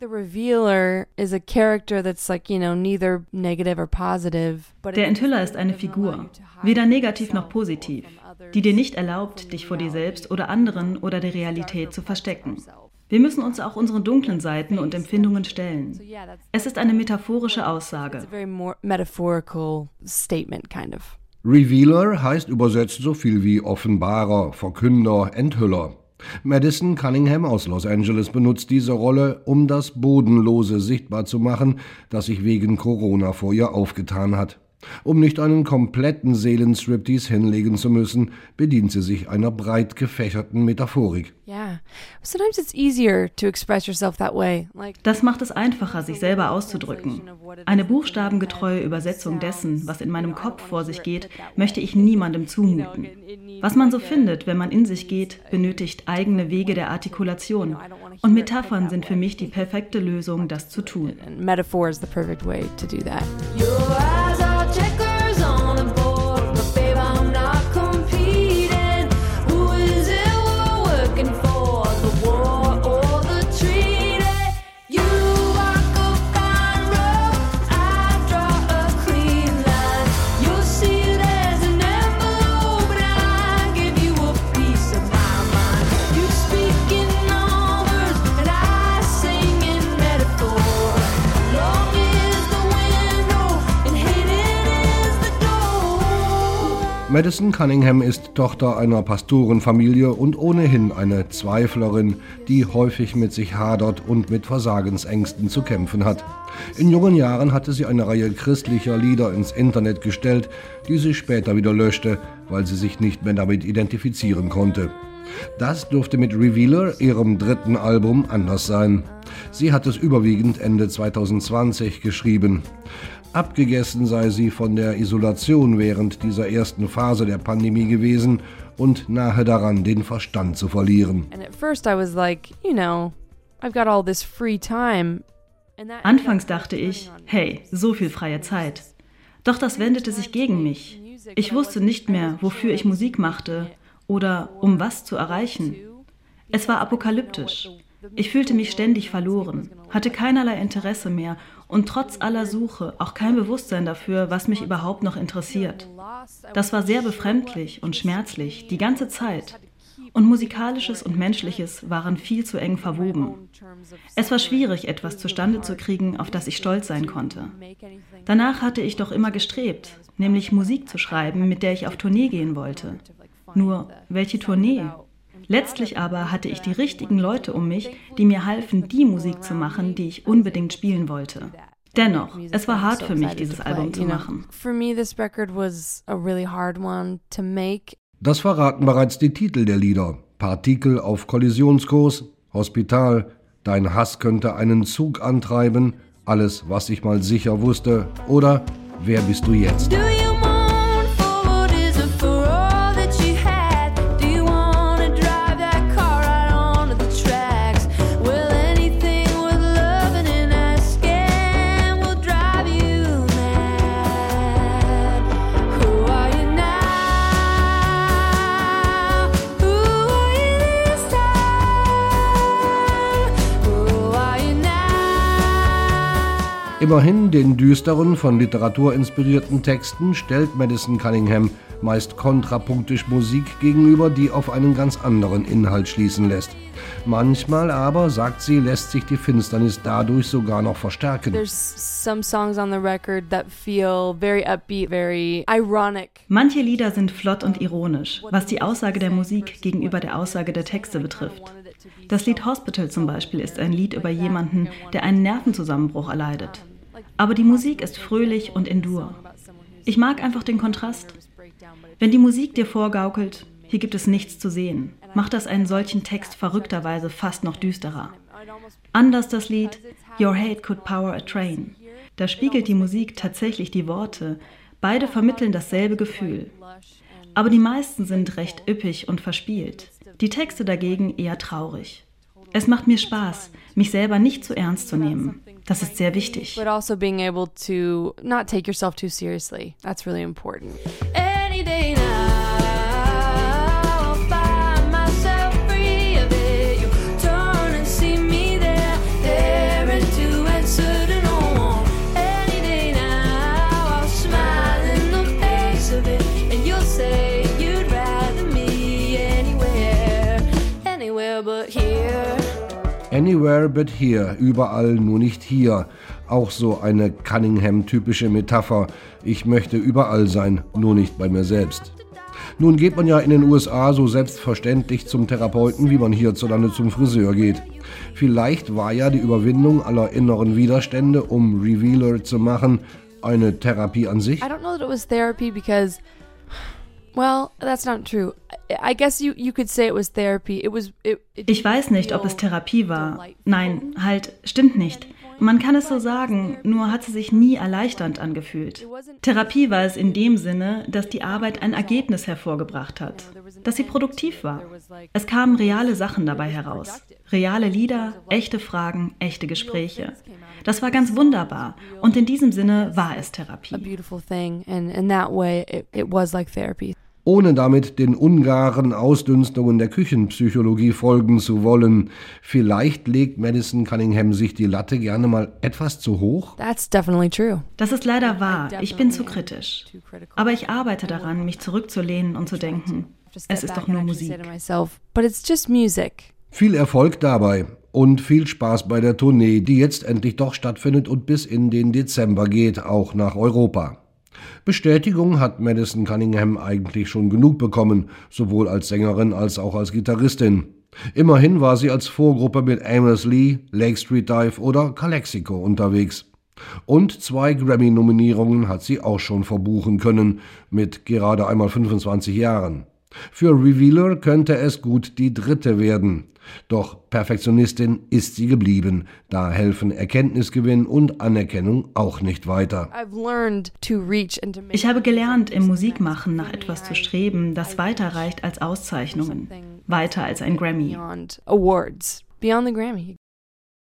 The revealer is a character that's like, you know, neither negative or positive. Der Enthüller ist eine Figur, weder negativ noch positiv, die dir nicht erlaubt, dich vor dir selbst oder anderen oder der Realität zu verstecken. Wir müssen uns auch unseren dunklen Seiten und Empfindungen stellen. Es ist eine metaphorische Aussage. Revealer heißt übersetzt so viel wie Offenbarer, Verkünder, Enthüller. Madison Cunningham aus Los Angeles benutzt diese Rolle, um das Bodenlose sichtbar zu machen, das sich wegen Corona vor ihr aufgetan hat. Um nicht einen kompletten Seelenstriptease hinlegen zu müssen, bedient sie sich einer breit gefächerten Metaphorik. Das macht es einfacher, sich selber auszudrücken. Eine buchstabengetreue Übersetzung dessen, was in meinem Kopf vor sich geht, möchte ich niemandem zumuten. Was man so findet, wenn man in sich geht, benötigt eigene Wege der Artikulation. Und Metaphern sind für mich die perfekte Lösung, das zu tun. Metaphor is the perfect way to do that. Madison Cunningham ist Tochter einer Pastorenfamilie und ohnehin eine Zweiflerin, die häufig mit sich hadert und mit Versagensängsten zu kämpfen hat. In jungen Jahren hatte sie eine Reihe christlicher Lieder ins Internet gestellt, die sie später wieder löschte, weil sie sich nicht mehr damit identifizieren konnte. Das dürfte mit Revealer, ihrem dritten Album, anders sein. Sie hat es überwiegend Ende 2020 geschrieben. Abgegessen sei sie von der Isolation während dieser ersten Phase der Pandemie gewesen und nahe daran, den Verstand zu verlieren. Anfangs dachte ich, hey, so viel freie Zeit. Doch das wendete sich gegen mich. Ich wusste nicht mehr, wofür ich Musik machte oder um was zu erreichen. Es war apokalyptisch. Ich fühlte mich ständig verloren, hatte keinerlei Interesse mehr und trotz aller Suche auch kein Bewusstsein dafür, was mich überhaupt noch interessiert. Das war sehr befremdlich und schmerzlich, die ganze Zeit. Und musikalisches und menschliches waren viel zu eng verwoben. Es war schwierig, etwas zustande zu kriegen, auf das ich stolz sein konnte. Danach hatte ich doch immer gestrebt, nämlich Musik zu schreiben, mit der ich auf Tournee gehen wollte. Nur, welche Tournee? Letztlich aber hatte ich die richtigen Leute um mich, die mir halfen, die Musik zu machen, die ich unbedingt spielen wollte. Dennoch, es war hart für mich, dieses Album zu machen. Das verraten bereits die Titel der Lieder. Partikel auf Kollisionskurs, Hospital, Dein Hass könnte einen Zug antreiben, alles, was ich mal sicher wusste, oder Wer bist du jetzt? Immerhin den düsteren, von Literatur inspirierten Texten stellt Madison Cunningham meist kontrapunktisch Musik gegenüber, die auf einen ganz anderen Inhalt schließen lässt. Manchmal aber, sagt sie, lässt sich die Finsternis dadurch sogar noch verstärken. Manche Lieder sind flott und ironisch, was die Aussage der Musik gegenüber der Aussage der Texte betrifft. Das Lied Hospital zum Beispiel ist ein Lied über jemanden, der einen Nervenzusammenbruch erleidet. Aber die Musik ist fröhlich und in. Ich mag einfach den Kontrast. Wenn die Musik dir vorgaukelt, hier gibt es nichts zu sehen, macht das einen solchen Text verrückterweise fast noch düsterer. Anders das Lied Your Hate Could Power a Train. Da spiegelt die Musik tatsächlich die Worte. Beide vermitteln dasselbe Gefühl. Aber die meisten sind recht üppig und verspielt. Die Texte dagegen eher traurig. Es macht mir Spaß, mich selber nicht zu ernst zu nehmen. Das ist sehr wichtig. But also being able to not take yourself too seriously. That's really important. Anywhere but here, überall nur nicht hier. Auch so eine Cunningham-typische Metapher. Ich möchte überall sein, nur nicht bei mir selbst. Nun geht man ja in den USA so selbstverständlich zum Therapeuten, wie man hierzulande zum Friseur geht. Vielleicht war ja die Überwindung aller inneren Widerstände, um Revealer zu machen, eine Therapie an sich. I don't know that it was therapy because well, that's not true. I guess you you could say it was therapy. It was it, it Ich weiß nicht, ob es Therapie war. Nein, halt, stimmt nicht. Man kann es so sagen, nur hat sie sich nie erleichternd angefühlt. Therapie war es in dem Sinne, dass die Arbeit ein Ergebnis hervorgebracht hat, dass sie produktiv war. Es kamen reale Sachen dabei heraus. Reale Lieder, echte Fragen, echte Gespräche. Das war ganz wunderbar und in diesem Sinne war es Therapie. Ohne damit den ungaren Ausdünstungen der Küchenpsychologie folgen zu wollen. Vielleicht legt Madison Cunningham sich die Latte gerne mal etwas zu hoch? That's definitely true. Das ist leider wahr. Ich bin zu kritisch. Aber ich arbeite daran, mich zurückzulehnen und zu denken, es ist doch nur Musik. myself, but it's just music. Viel Erfolg dabei und viel Spaß bei der Tournee, die jetzt endlich doch stattfindet und bis in den Dezember geht, auch nach Europa. Bestätigung hat Madison Cunningham eigentlich schon genug bekommen, sowohl als Sängerin als auch als Gitarristin. Immerhin war sie als Vorgruppe mit Amos Lee, Lake Street Dive oder Calexico unterwegs. Und zwei Grammy-Nominierungen hat sie auch schon verbuchen können, mit gerade einmal 25 Jahren. Für Revealer könnte es gut die dritte werden. Doch Perfektionistin ist sie geblieben. Da helfen Erkenntnisgewinn und Anerkennung auch nicht weiter. Ich habe gelernt, im Musikmachen nach etwas zu streben, das weiter reicht als Auszeichnungen, weiter als ein Grammy.